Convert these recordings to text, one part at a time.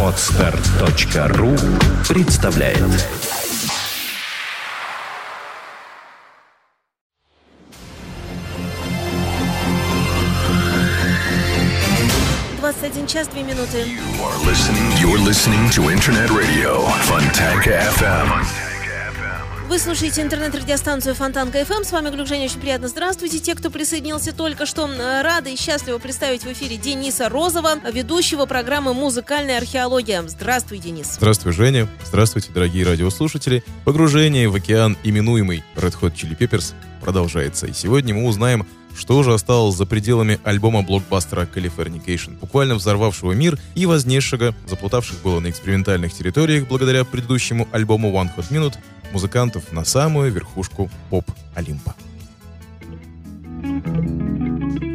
Отстар.ру представляет один час, две минуты. You are listening, you're listening to Internet Radio Fontanka FM. Вы слушаете интернет-радиостанцию Фонтанка FM. С вами Глюк Женя. Очень приятно. Здравствуйте. Те, кто присоединился только что, рады и счастливы представить в эфире Дениса Розова, ведущего программы «Музыкальная археология». Здравствуй, Денис. Здравствуй, Женя. Здравствуйте, дорогие радиослушатели. Погружение в океан, именуемый Red Hot Chili Peppers, продолжается. И сегодня мы узнаем что же осталось за пределами альбома-блокбастера Californication, буквально взорвавшего мир и вознесшего, заплутавших было на экспериментальных территориях благодаря предыдущему альбому One Hot Minute, музыкантов на самую верхушку поп-олимпа. thank you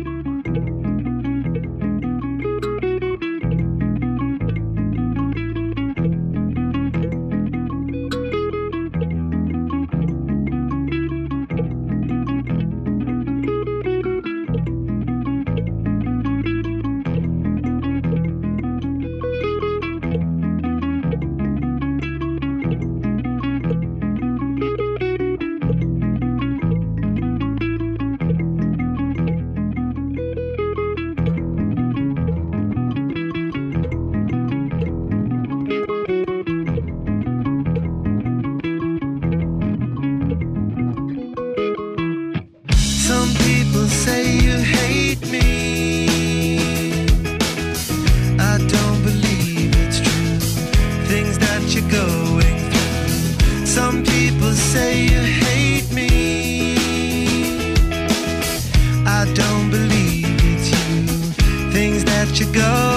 things that you're going through. Some people say you hate me. I don't believe it's you. Things that you're go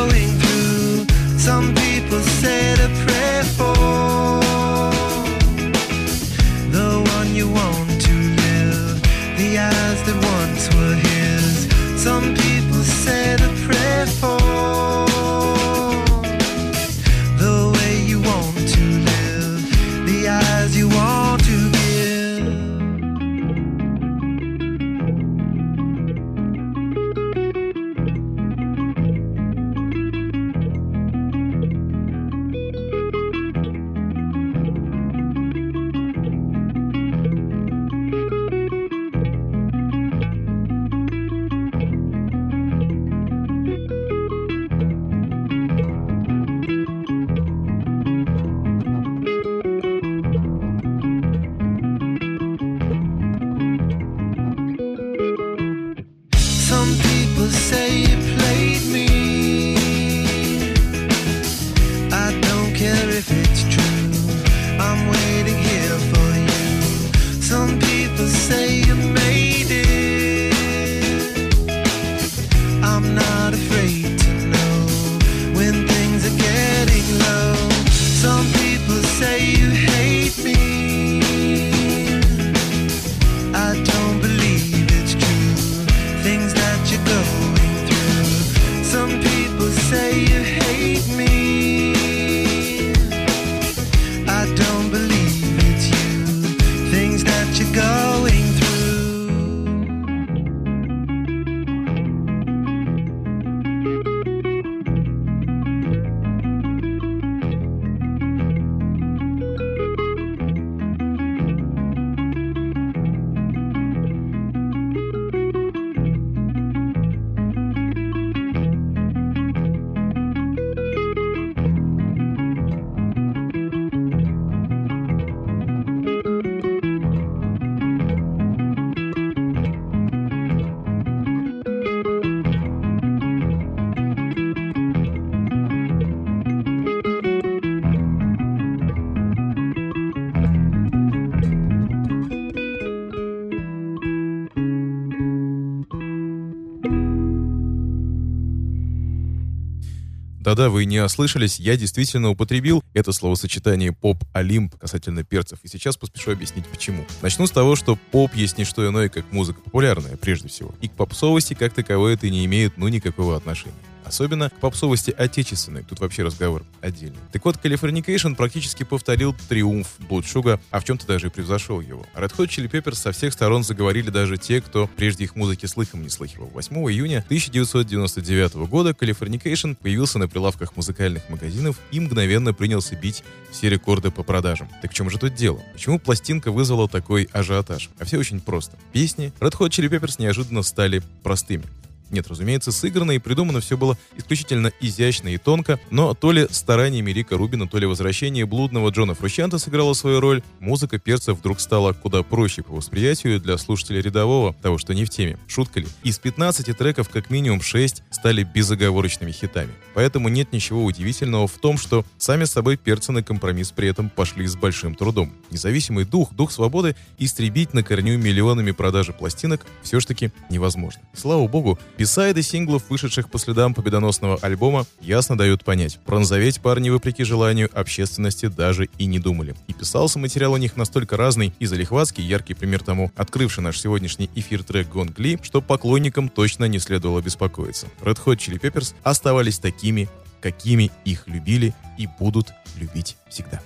Да-да, вы не ослышались, я действительно употребил это словосочетание «поп-олимп» касательно перцев, и сейчас поспешу объяснить почему. Начну с того, что поп есть не что иное, как музыка популярная, прежде всего, и к попсовости как таковой это не имеет ну никакого отношения. Особенно к попсовости отечественной. Тут вообще разговор отдельный. Так вот, Californication практически повторил триумф Sugar, а в чем-то даже и превзошел его. Red Hot Chili Peppers со всех сторон заговорили даже те, кто прежде их музыки слыхом не слыхивал. 8 июня 1999 года Californication появился на прилавках музыкальных магазинов и мгновенно принялся бить все рекорды по продажам. Так в чем же тут дело? Почему пластинка вызвала такой ажиотаж? А все очень просто. Песни Red Hot Chili Peppers неожиданно стали простыми. Нет, разумеется, сыграно и придумано все было исключительно изящно и тонко, но то ли стараниями Рика Рубина, то ли возвращение блудного Джона Фрущанта сыграло свою роль, музыка перца вдруг стала куда проще по восприятию для слушателя рядового, того, что не в теме. Шутка ли? Из 15 треков как минимум 6 стали безоговорочными хитами. Поэтому нет ничего удивительного в том, что сами собой перцы на компромисс при этом пошли с большим трудом. Независимый дух, дух свободы истребить на корню миллионами продажи пластинок все-таки невозможно. Слава богу, Бисайды синглов, вышедших по следам победоносного альбома, ясно дают понять. Пронзоветь парни, вопреки желанию общественности, даже и не думали. И писался материал у них настолько разный и залихватский, яркий пример тому, открывший наш сегодняшний эфир трек Гон Гли, что поклонникам точно не следовало беспокоиться. Red Hot Chili Peppers оставались такими, какими их любили и будут любить всегда.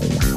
could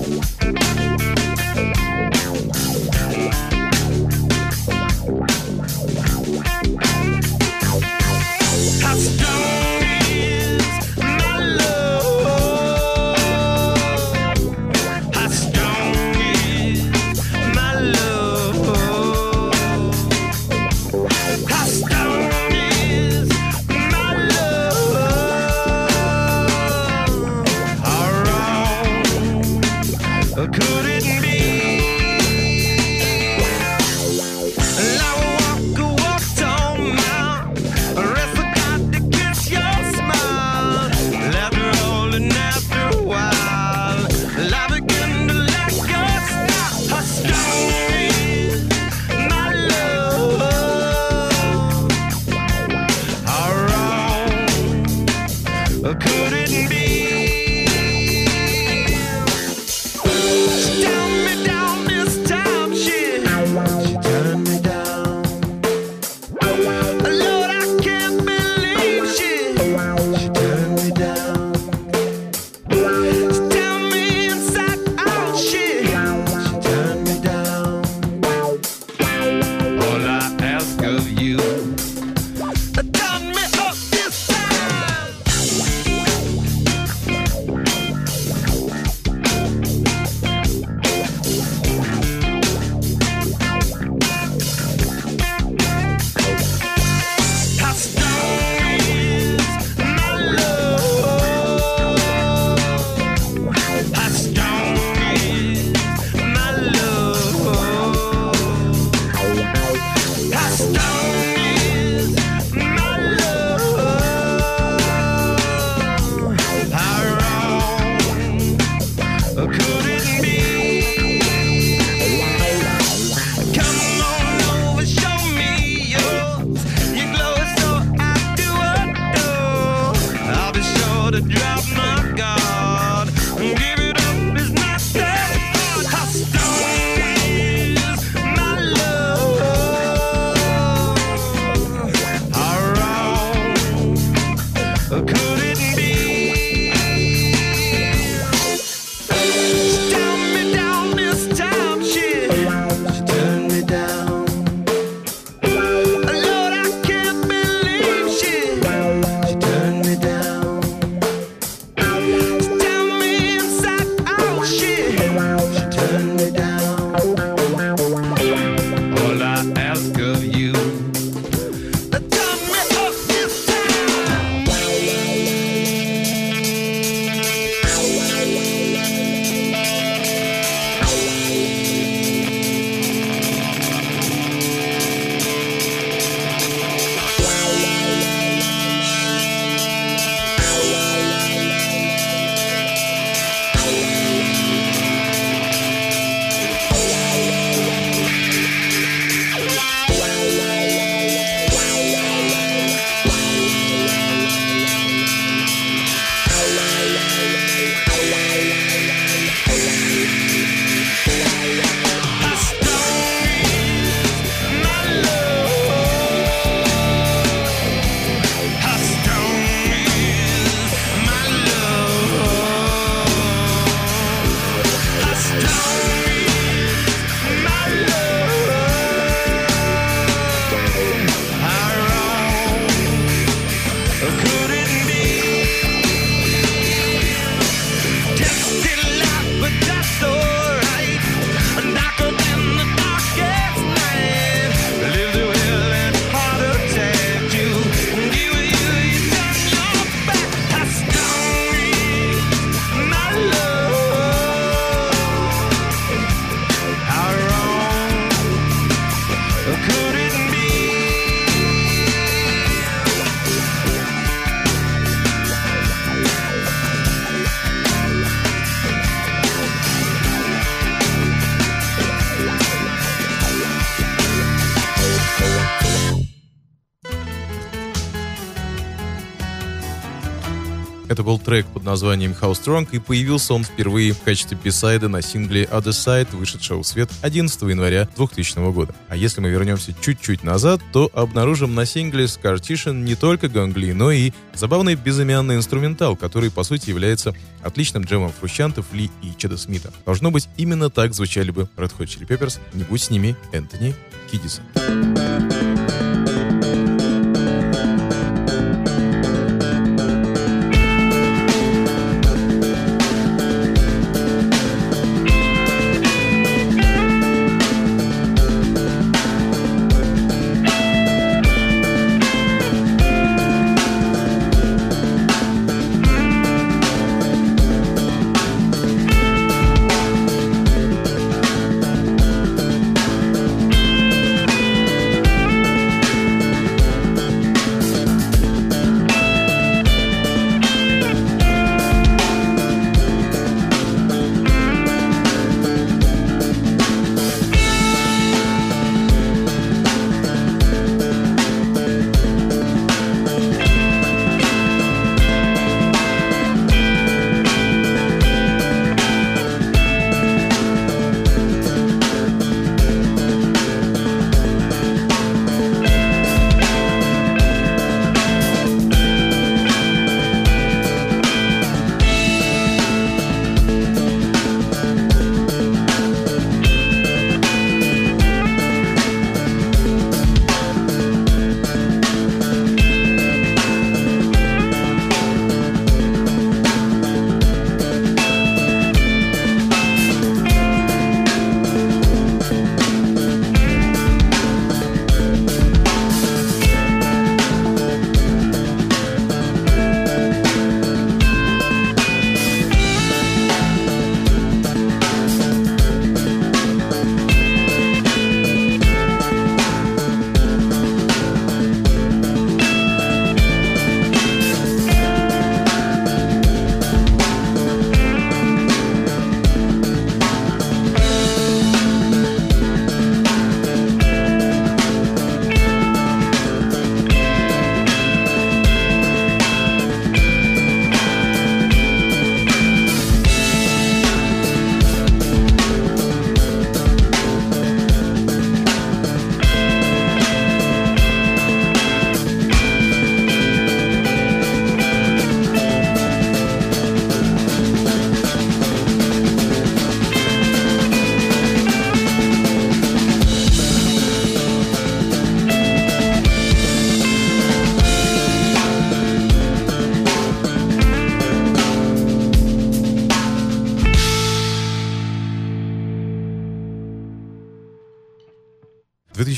Это был трек под названием How Strong, и появился он впервые в качестве бисайда на сингле Other Side, вышедшего в свет 11 января 2000 года. А если мы вернемся чуть-чуть назад, то обнаружим на сингле Scartition не только гангли, но и забавный безымянный инструментал, который, по сути, является отличным джемом фрущантов Ли и Чеда Смита. Должно быть, именно так звучали бы Red Hot Chili Peppers, не будь с ними Энтони Кидиса.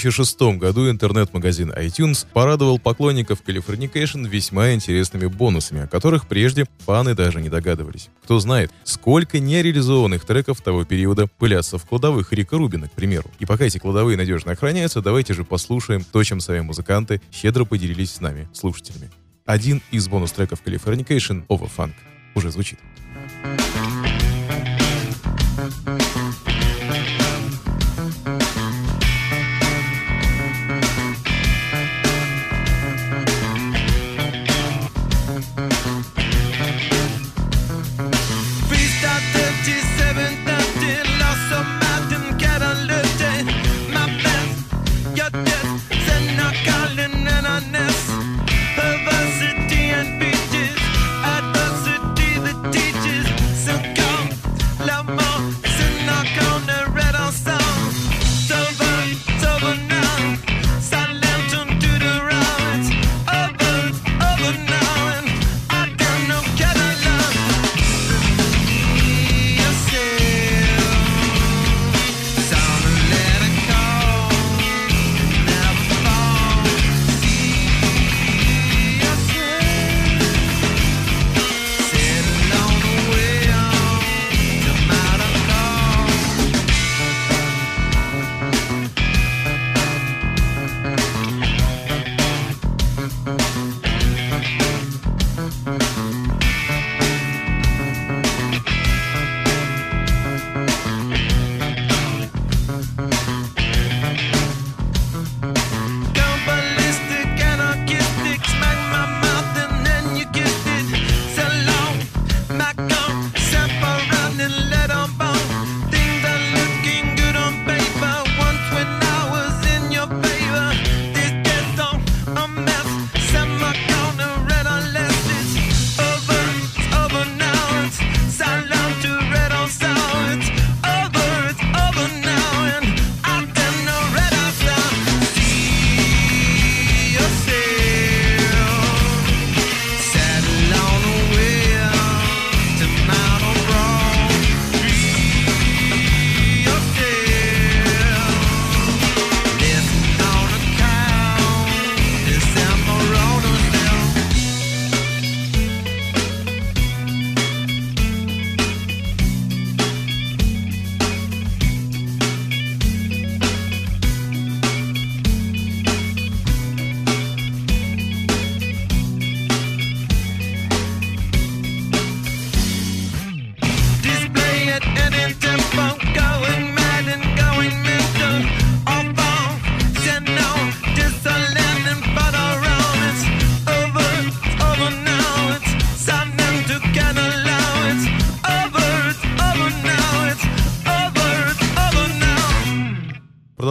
2006 году интернет-магазин iTunes порадовал поклонников Californication весьма интересными бонусами, о которых прежде фаны даже не догадывались. Кто знает, сколько нереализованных треков того периода пылятся в кладовых Рика Рубина, к примеру. И пока эти кладовые надежно охраняются, давайте же послушаем то, чем сами музыканты щедро поделились с нами, слушателями. Один из бонус-треков Californication, Overfunk, уже звучит.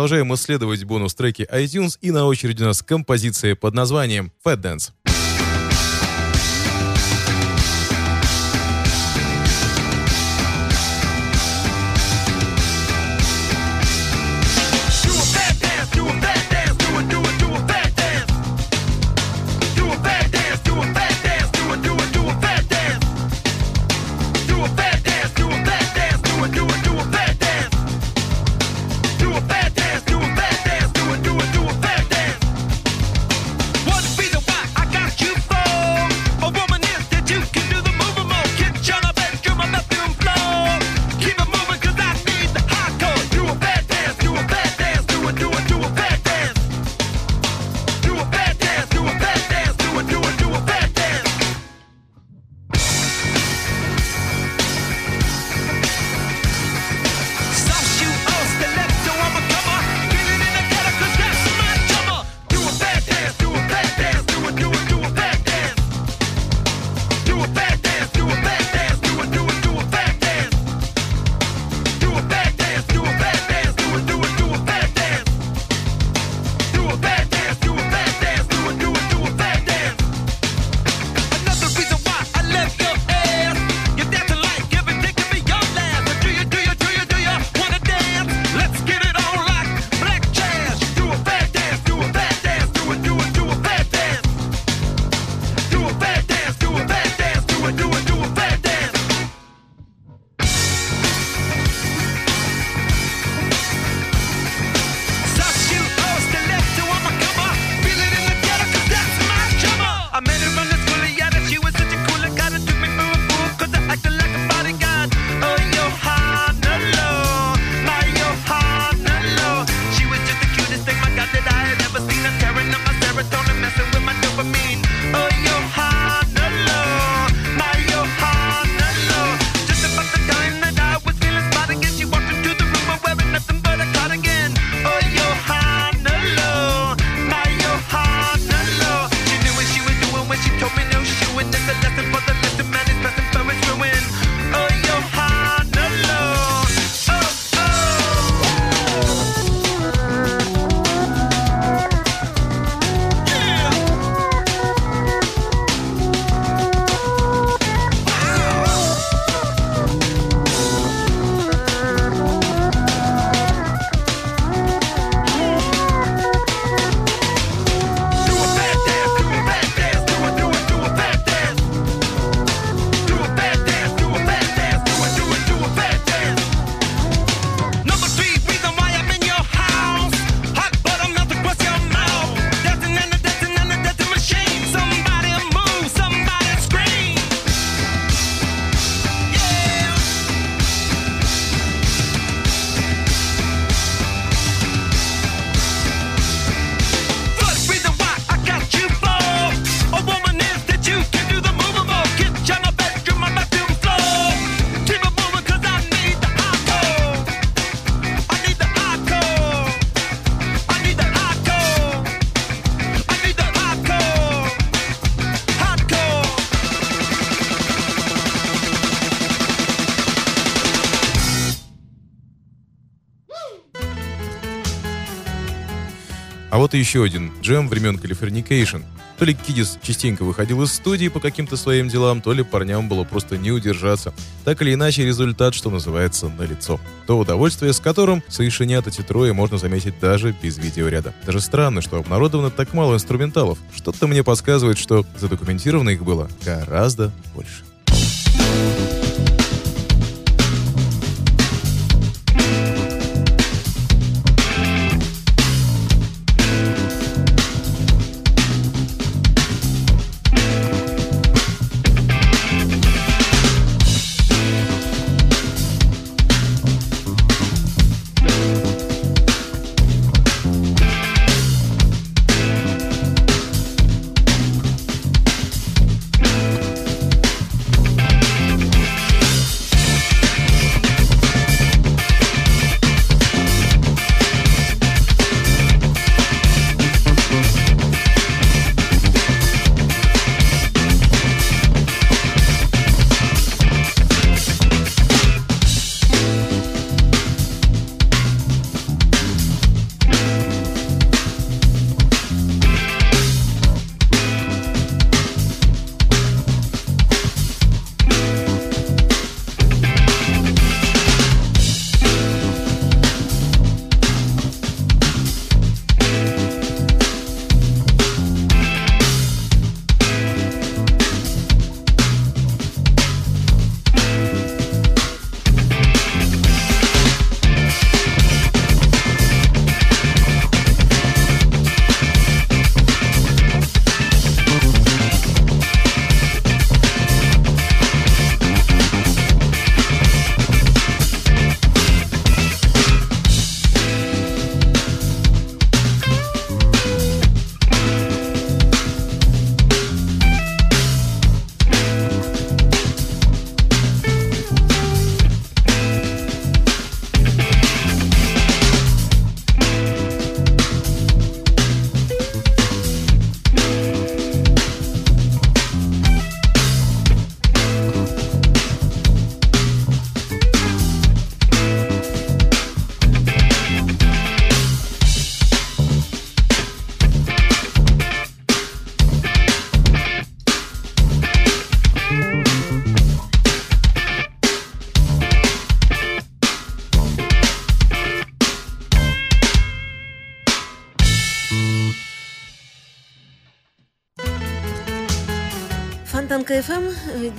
Продолжаем исследовать бонус-треки iTunes, и на очереди у нас композиция под названием Fat Dance. И еще один джем времен Californication. То ли Кидис частенько выходил из студии по каким-то своим делам, то ли парням было просто не удержаться. Так или иначе, результат, что называется, налицо. То удовольствие, с которым совершенят эти трое, можно заметить даже без видеоряда. Даже странно, что обнародовано так мало инструменталов. Что-то мне подсказывает, что задокументировано их было гораздо больше.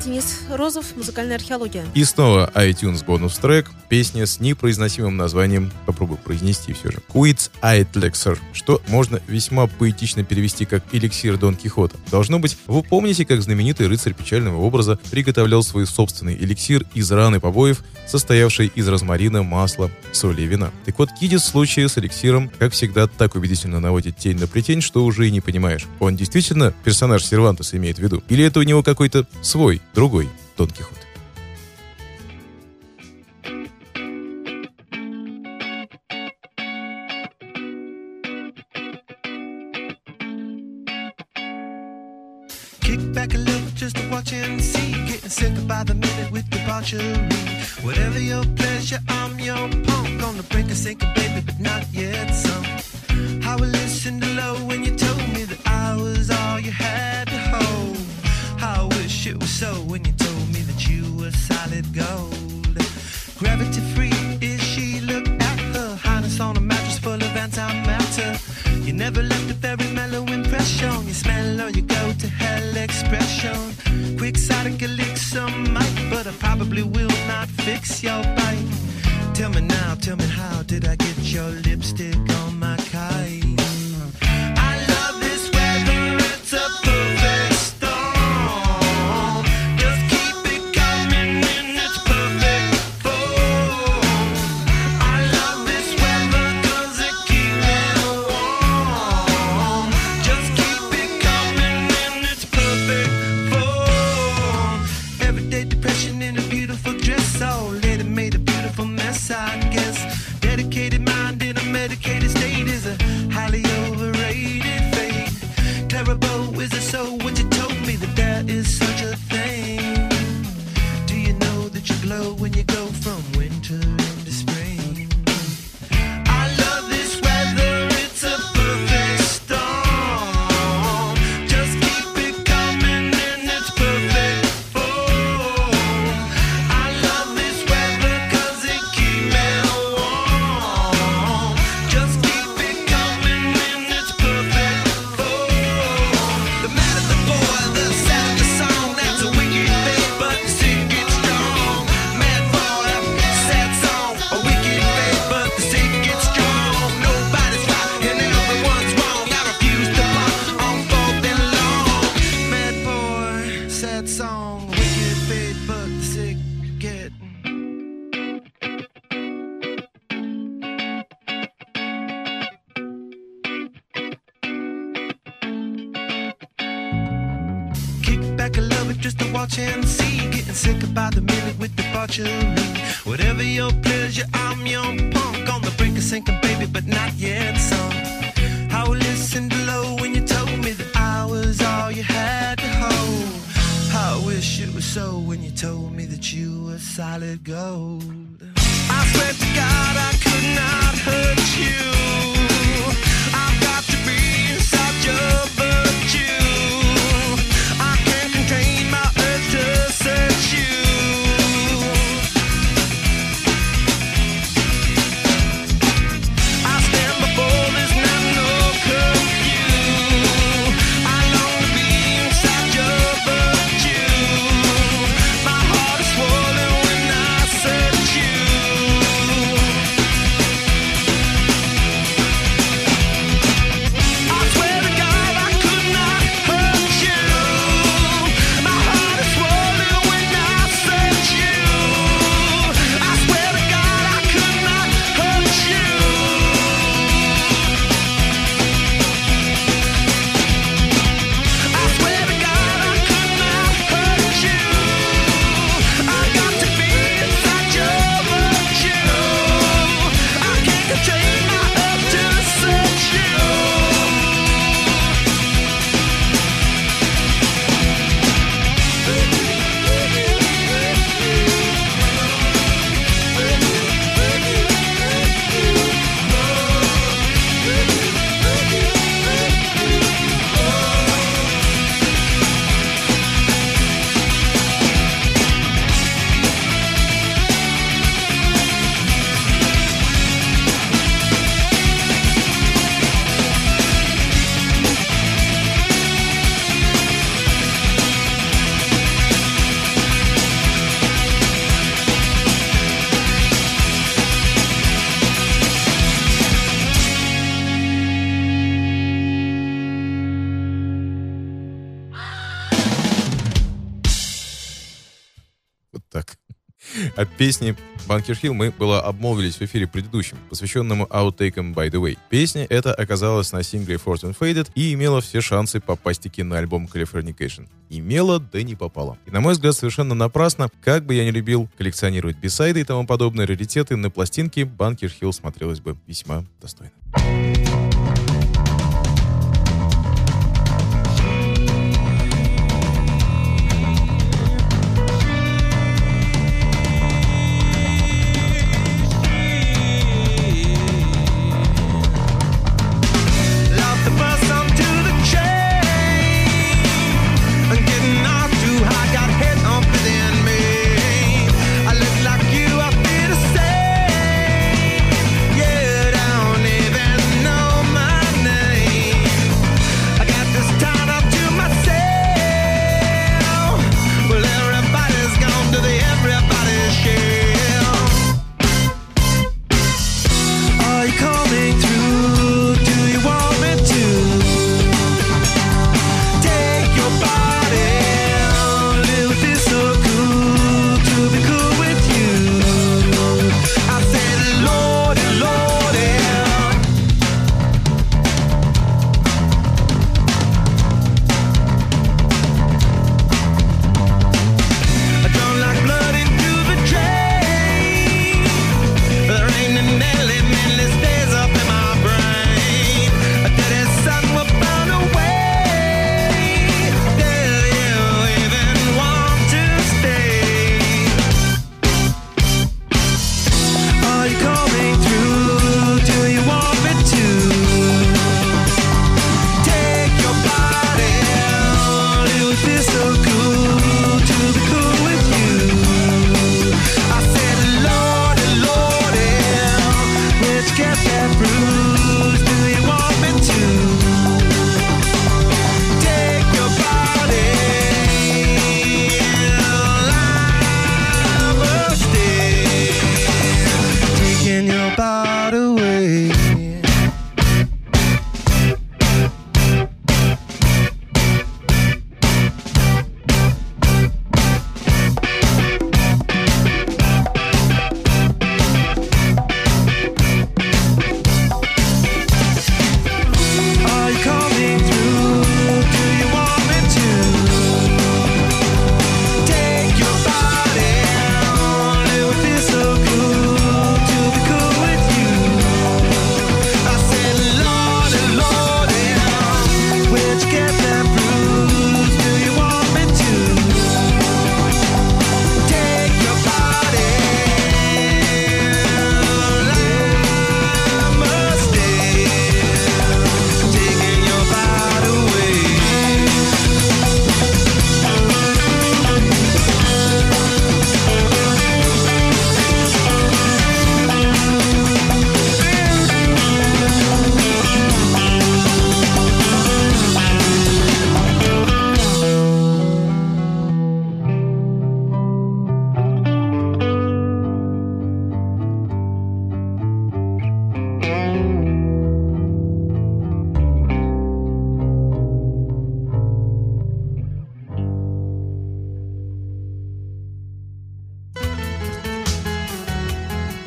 Денис Розов, музыкальная археология. И снова iTunes бонус трек, песня с непроизносимым названием, попробую произнести все же, Quits Aitlexer, что можно весьма поэтично перевести как «эликсир Дон Кихота». Должно быть, вы помните, как знаменитый рыцарь печального образа приготовлял свой собственный эликсир из раны побоев, состоявший из розмарина, масла, соли и вина. Так вот, Кидис в случае с эликсиром, как всегда, так убедительно наводит тень на плетень, что уже и не понимаешь, он действительно персонаж Сервантеса имеет в виду, или это у него какой-то свой, другой Дон Кихот. Kick back a little just to watch and see. Getting sicker by the minute with debauchery. Whatever your pleasure, I'm your punk. On the brink of sinking, baby, but not yet some. How I listened to low when you told me that I was all you had to hold. It was so when you told me that you were solid gold. Gravity free is she? Look at her. Highness on a mattress full of antimatter. You never left a very mellow impression. You smell or you go to hell expression. Quixotic elixir might, but I probably will not fix your bite. Tell me now, tell me how did I get your lipstick on my so when you told me that you were solid gold. I swear to God I could not hurt you. От песни Банкер Хилл мы было обмолвились в эфире предыдущем, посвященному Outtake'ам By The Way. Песня эта оказалась на сингле Fortune Faded и имела все шансы попасть-таки на альбом Californication. Имела, да не попала. И, на мой взгляд, совершенно напрасно, как бы я не любил коллекционировать бисайды и тому подобные раритеты, на пластинке Банкер Хилл смотрелась бы весьма достойно.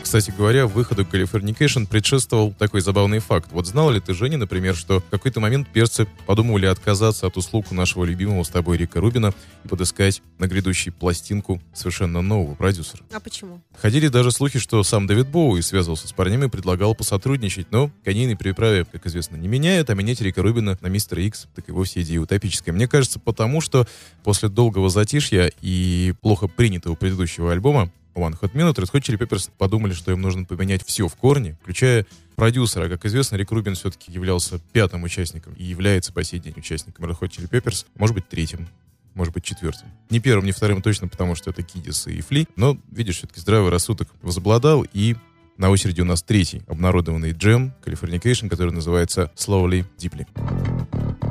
Кстати говоря, выходу Californication предшествовал такой забавный факт. Вот знал ли ты, Женя, например, что в какой-то момент перцы подумали отказаться от услуг нашего любимого с тобой Рика Рубина и подыскать на грядущей пластинку совершенно нового продюсера? А почему? Ходили даже слухи, что сам Дэвид Боуи связывался с парнями и предлагал посотрудничать, но конейной переправе, как известно, не меняют, а менять Рика Рубина на Мистера Икс, так и вовсе идея утопическая. Мне кажется, потому что после долгого затишья и плохо принятого предыдущего альбома One Hot Minute Red Hot Chili Peppers подумали, что им нужно поменять все в корне, включая продюсера. Как известно, Рик Рубин все-таки являлся пятым участником и является по сей день участником Red Hot Chili Peppers, может быть, третьим может быть, четвертым. Не первым, не вторым точно, потому что это Кидис и Фли. Но, видишь, все-таки здравый рассудок возобладал, и на очереди у нас третий обнародованный джем Californication, который называется Slowly Deeply.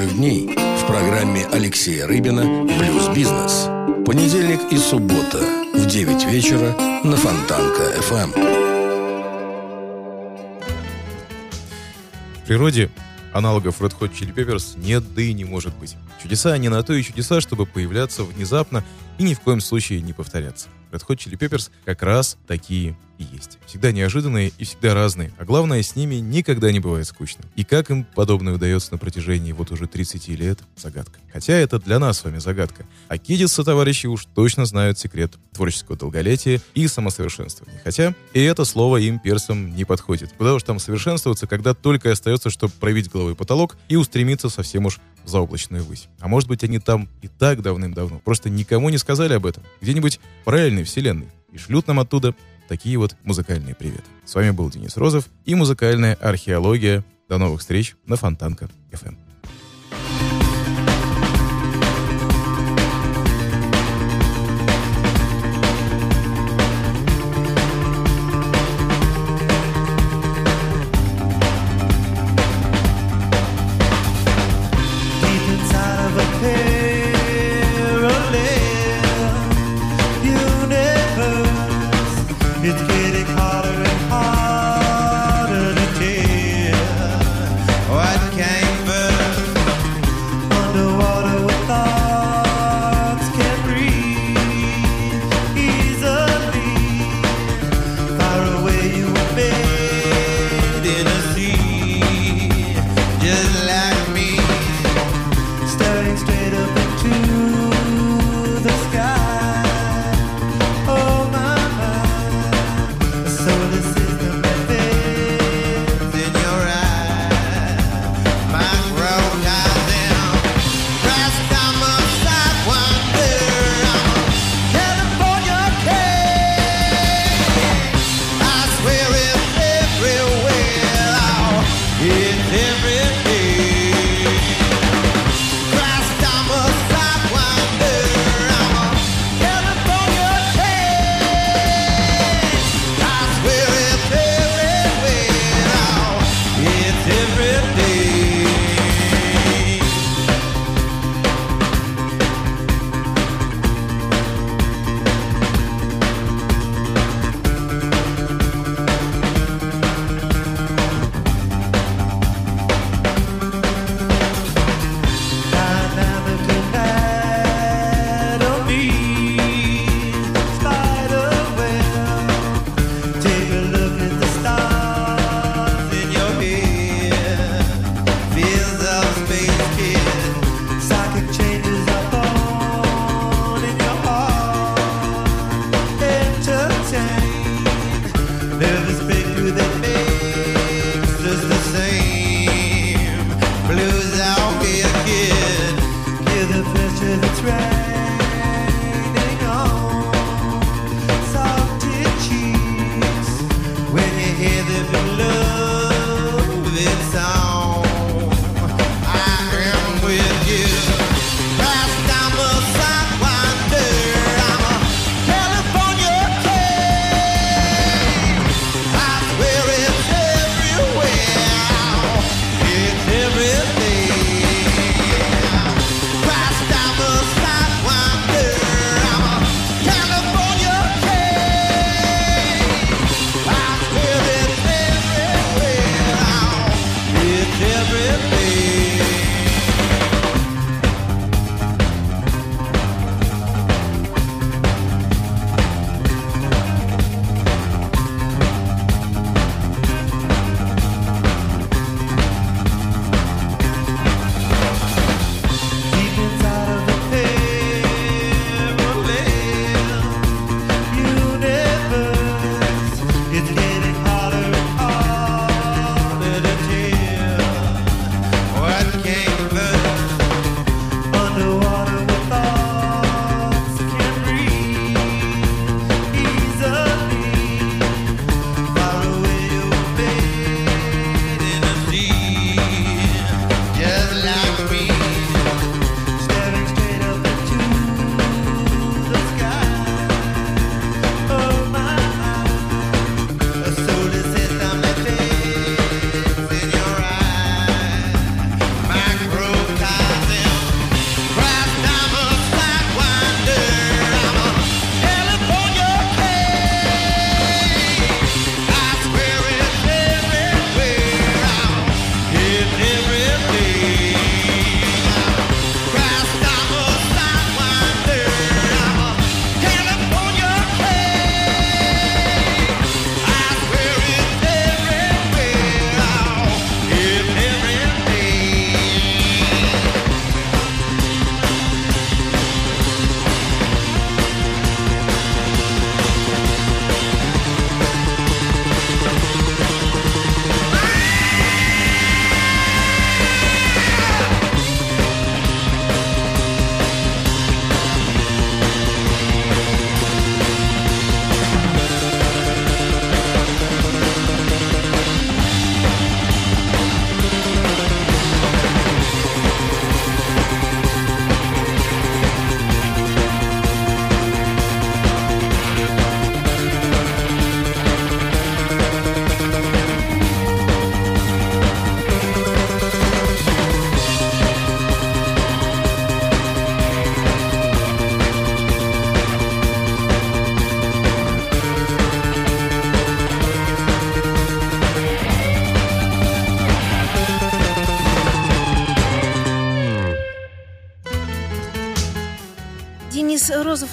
Наших дней в программе Алексея Рыбина «Блюз-бизнес». Понедельник и суббота в 9 вечера на Фонтанка Эм. ФМ. В природе аналогов Red Hot Chili Peppers нет, да и не может быть. Чудеса не на то и чудеса, чтобы появляться внезапно и ни в коем случае не повторяться. Red Hot Chili Peppers как раз такие и есть. Всегда неожиданные и всегда разные, а главное, с ними никогда не бывает скучно. И как им подобное удается на протяжении вот уже 30 лет – загадка. Хотя это для нас с вами загадка. А Кидиса, товарищи, уж точно знают секрет творческого долголетия и самосовершенствования. Хотя и это слово им, персам, не подходит. Куда уж там совершенствоваться, когда только остается, чтобы проявить головой потолок и устремиться совсем уж заоблачную высь. А может быть, они там и так давным-давно. Просто никому не сказали об этом. Где-нибудь в параллельной вселенной. И шлют нам оттуда такие вот музыкальные приветы. С вами был Денис Розов и музыкальная археология. До новых встреч на Фонтанка FM. someday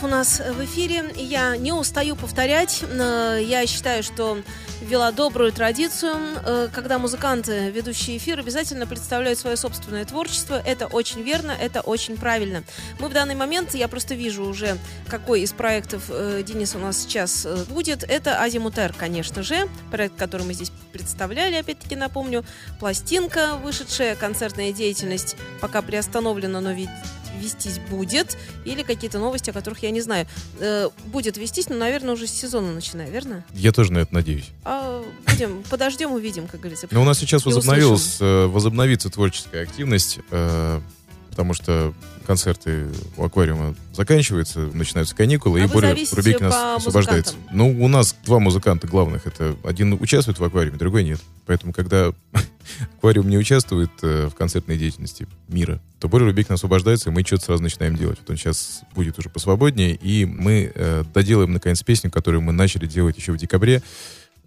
у нас в эфире. Я не устаю повторять. э, Я считаю, что вела добрую традицию, э, когда музыканты, ведущие эфир, обязательно представляют свое собственное творчество. Это очень верно, это очень правильно. Мы в данный момент, я просто вижу уже, какой из проектов э, Денис у нас сейчас будет. Это Азимутер, конечно же. Проект, который мы здесь представляли, опять-таки напомню. Пластинка, вышедшая, концертная деятельность пока приостановлена, но ведь вестись будет, или какие-то новости, о которых я не знаю. Э, будет вестись, но, наверное, уже с сезона начиная, верно? Я тоже на это надеюсь. А будем, подождем, увидим, как говорится. Но у нас сейчас возобновилась, э, возобновится творческая активность, э, потому что концерты у аквариума заканчиваются, начинаются каникулы, А и Боря Рубекин по освобождается. Ну, у нас два музыканта главных. Это один участвует в аквариуме, другой нет. Поэтому, когда аквариум не участвует э, в концертной деятельности мира, то Боря Рубекин освобождается, и мы что-то сразу начинаем делать. Вот он сейчас будет уже посвободнее, и мы э, доделаем, наконец, песню, которую мы начали делать еще в декабре.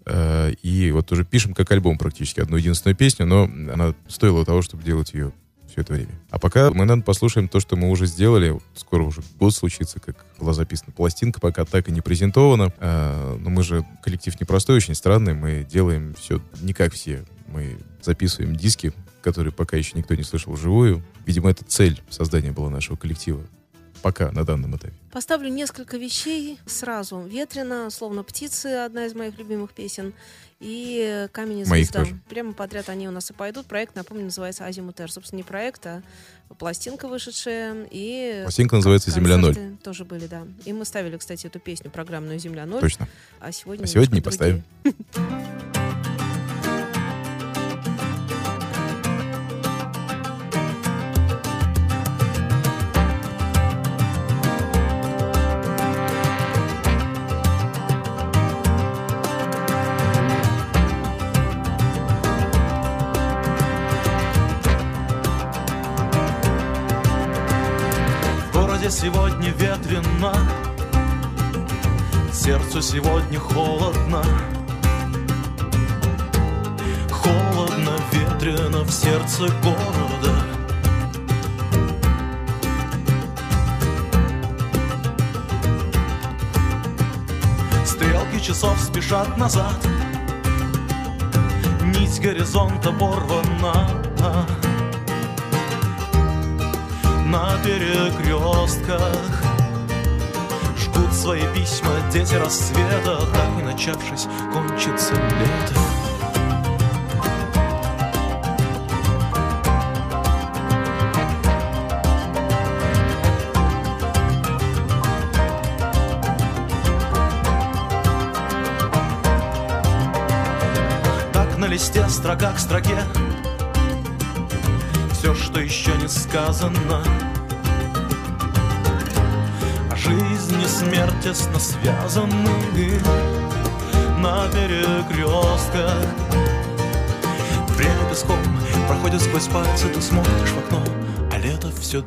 Э, И вот уже пишем как альбом практически, одну единственную песню, но она стоила того, чтобы делать ее все это время. А пока мы, наверное, послушаем то, что мы уже сделали. Скоро уже год случится, как была записана пластинка, пока так и не презентована. А, Но мы же коллектив непростой, очень странный. Мы делаем все не как все. Мы записываем диски, которые пока еще никто не слышал вживую. Видимо, это цель создания была нашего коллектива. Пока, на данном этапе. Поставлю несколько вещей сразу. Ветрено, словно птицы, одна из моих любимых песен. И камень и Моих звезда. тоже. Прямо подряд они у нас и пойдут. Проект, напомню, называется Азимутер. Собственно, не проект, а пластинка вышедшая. И Пластинка называется «Земля ноль». Тоже были, да. И мы ставили, кстати, эту песню программную «Земля ноль». Точно. А сегодня, А сегодня не немножко поставим. сегодня ветрено, сердцу сегодня холодно. Холодно, ветрено в сердце города. Стрелки часов спешат назад, нить горизонта порвана. На перекрестках. Жгут свои письма дети рассвета Так и начавшись, кончится лето. Так на листе строка к строке Все, что еще не сказано. А жизнь и смерть тесно связаны На перекрестках. Время песком проходит сквозь пальцы Ты смотришь в окно, а лето все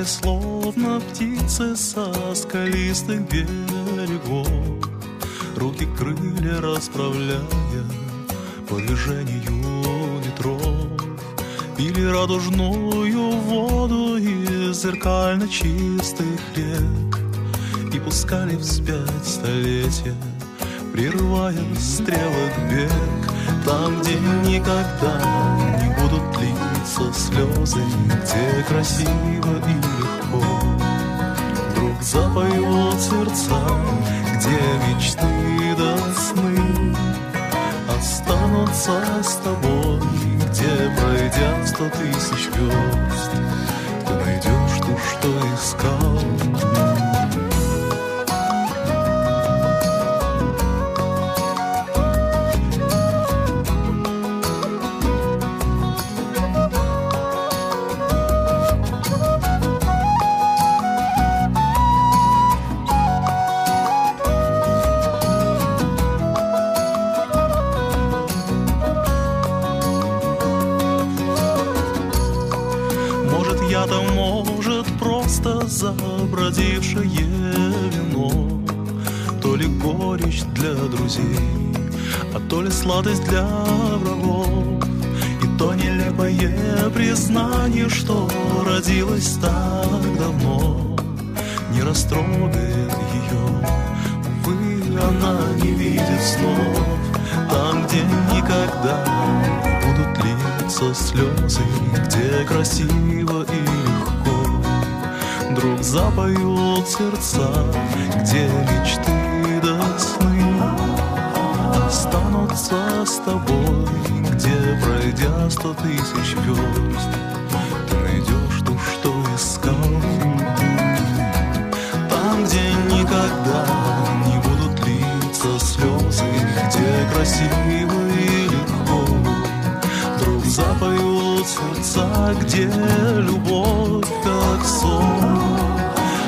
Прилетали словно птицы со скалистых берегов. Руки крылья расправляя по движению ветров. Пили радужную воду из зеркально чистых рек И пускали вспять столетия, прерывая стрелок бег. Там, где никогда не будут литься слезы Где красиво и легко. Вдруг запоют сердца, где мечты до сны. Останутся с тобой, где пройдя сто тысяч звезд. Ты найдешь ту, что искал горечь для друзей, а то ли сладость для врагов. И то нелепое признание, что родилось так давно Не растрогает ее, увы, она не видит снов Там, где никогда будут литься слезы Где красиво и легко. Вдруг запоют сердца Где мечты Останутся с тобой Где, пройдя сто тысяч верст Ты найдешь ту, что искал. Там, где никогда не будут литься слезы Где красиво и легко Вдруг запоют сердца, где любовь как сон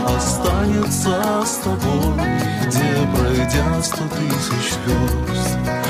Останется с тобой, где пройдя сто тысяч звезд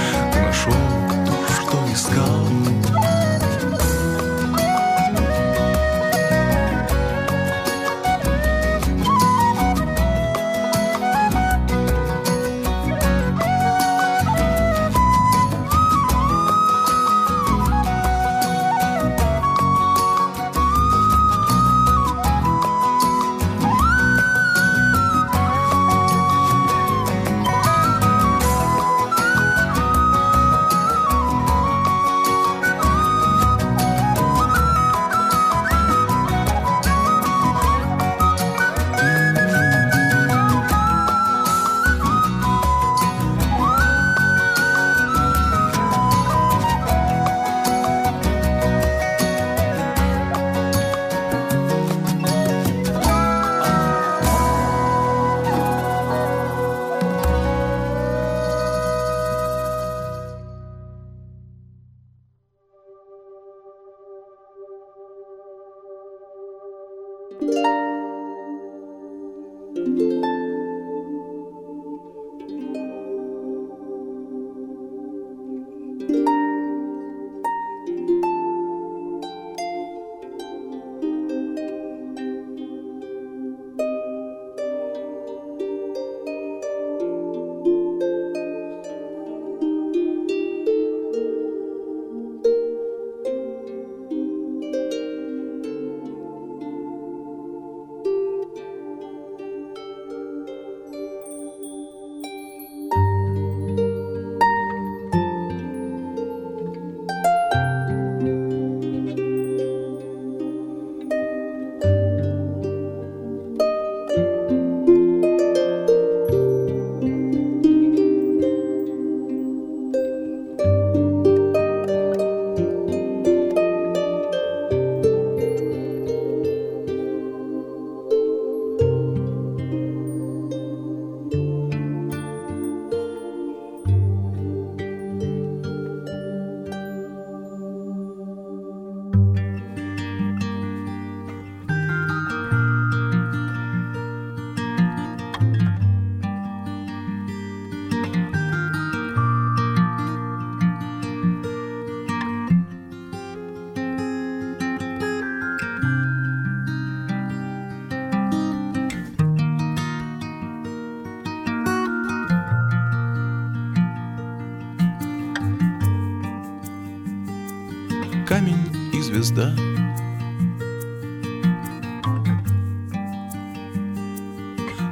звезда.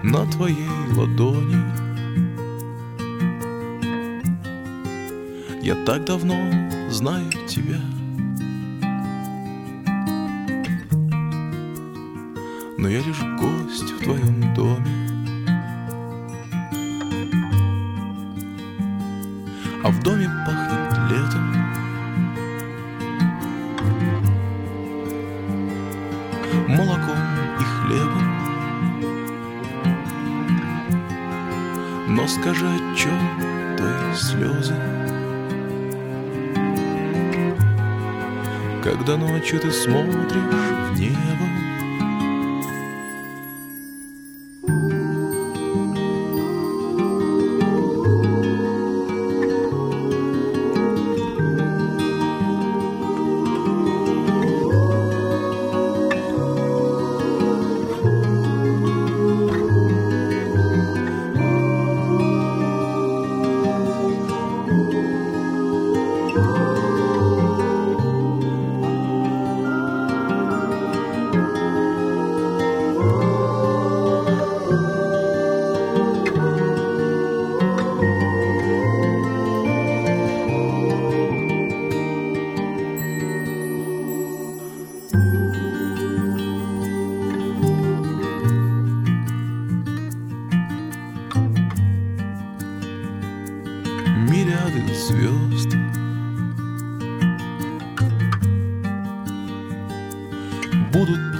На твоей ладони. Я так давно знаю тебя. Но я лишь гость в твоем доме. А в доме скажи, о чем твои слезы? Когда ночью ты смотришь в небо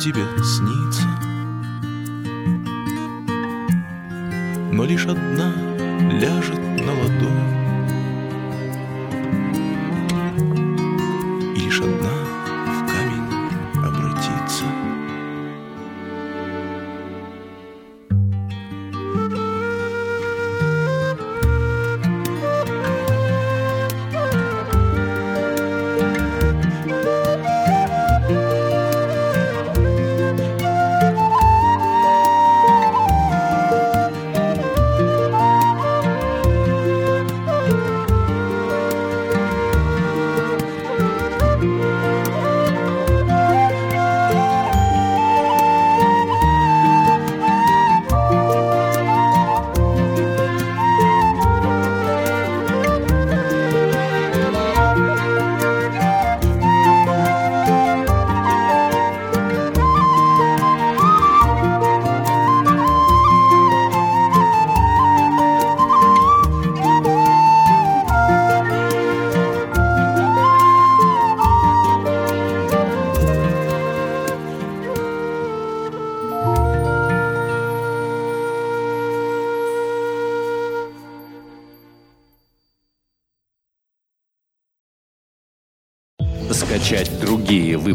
тебе сниться, но лишь одна ляжет на ладонь.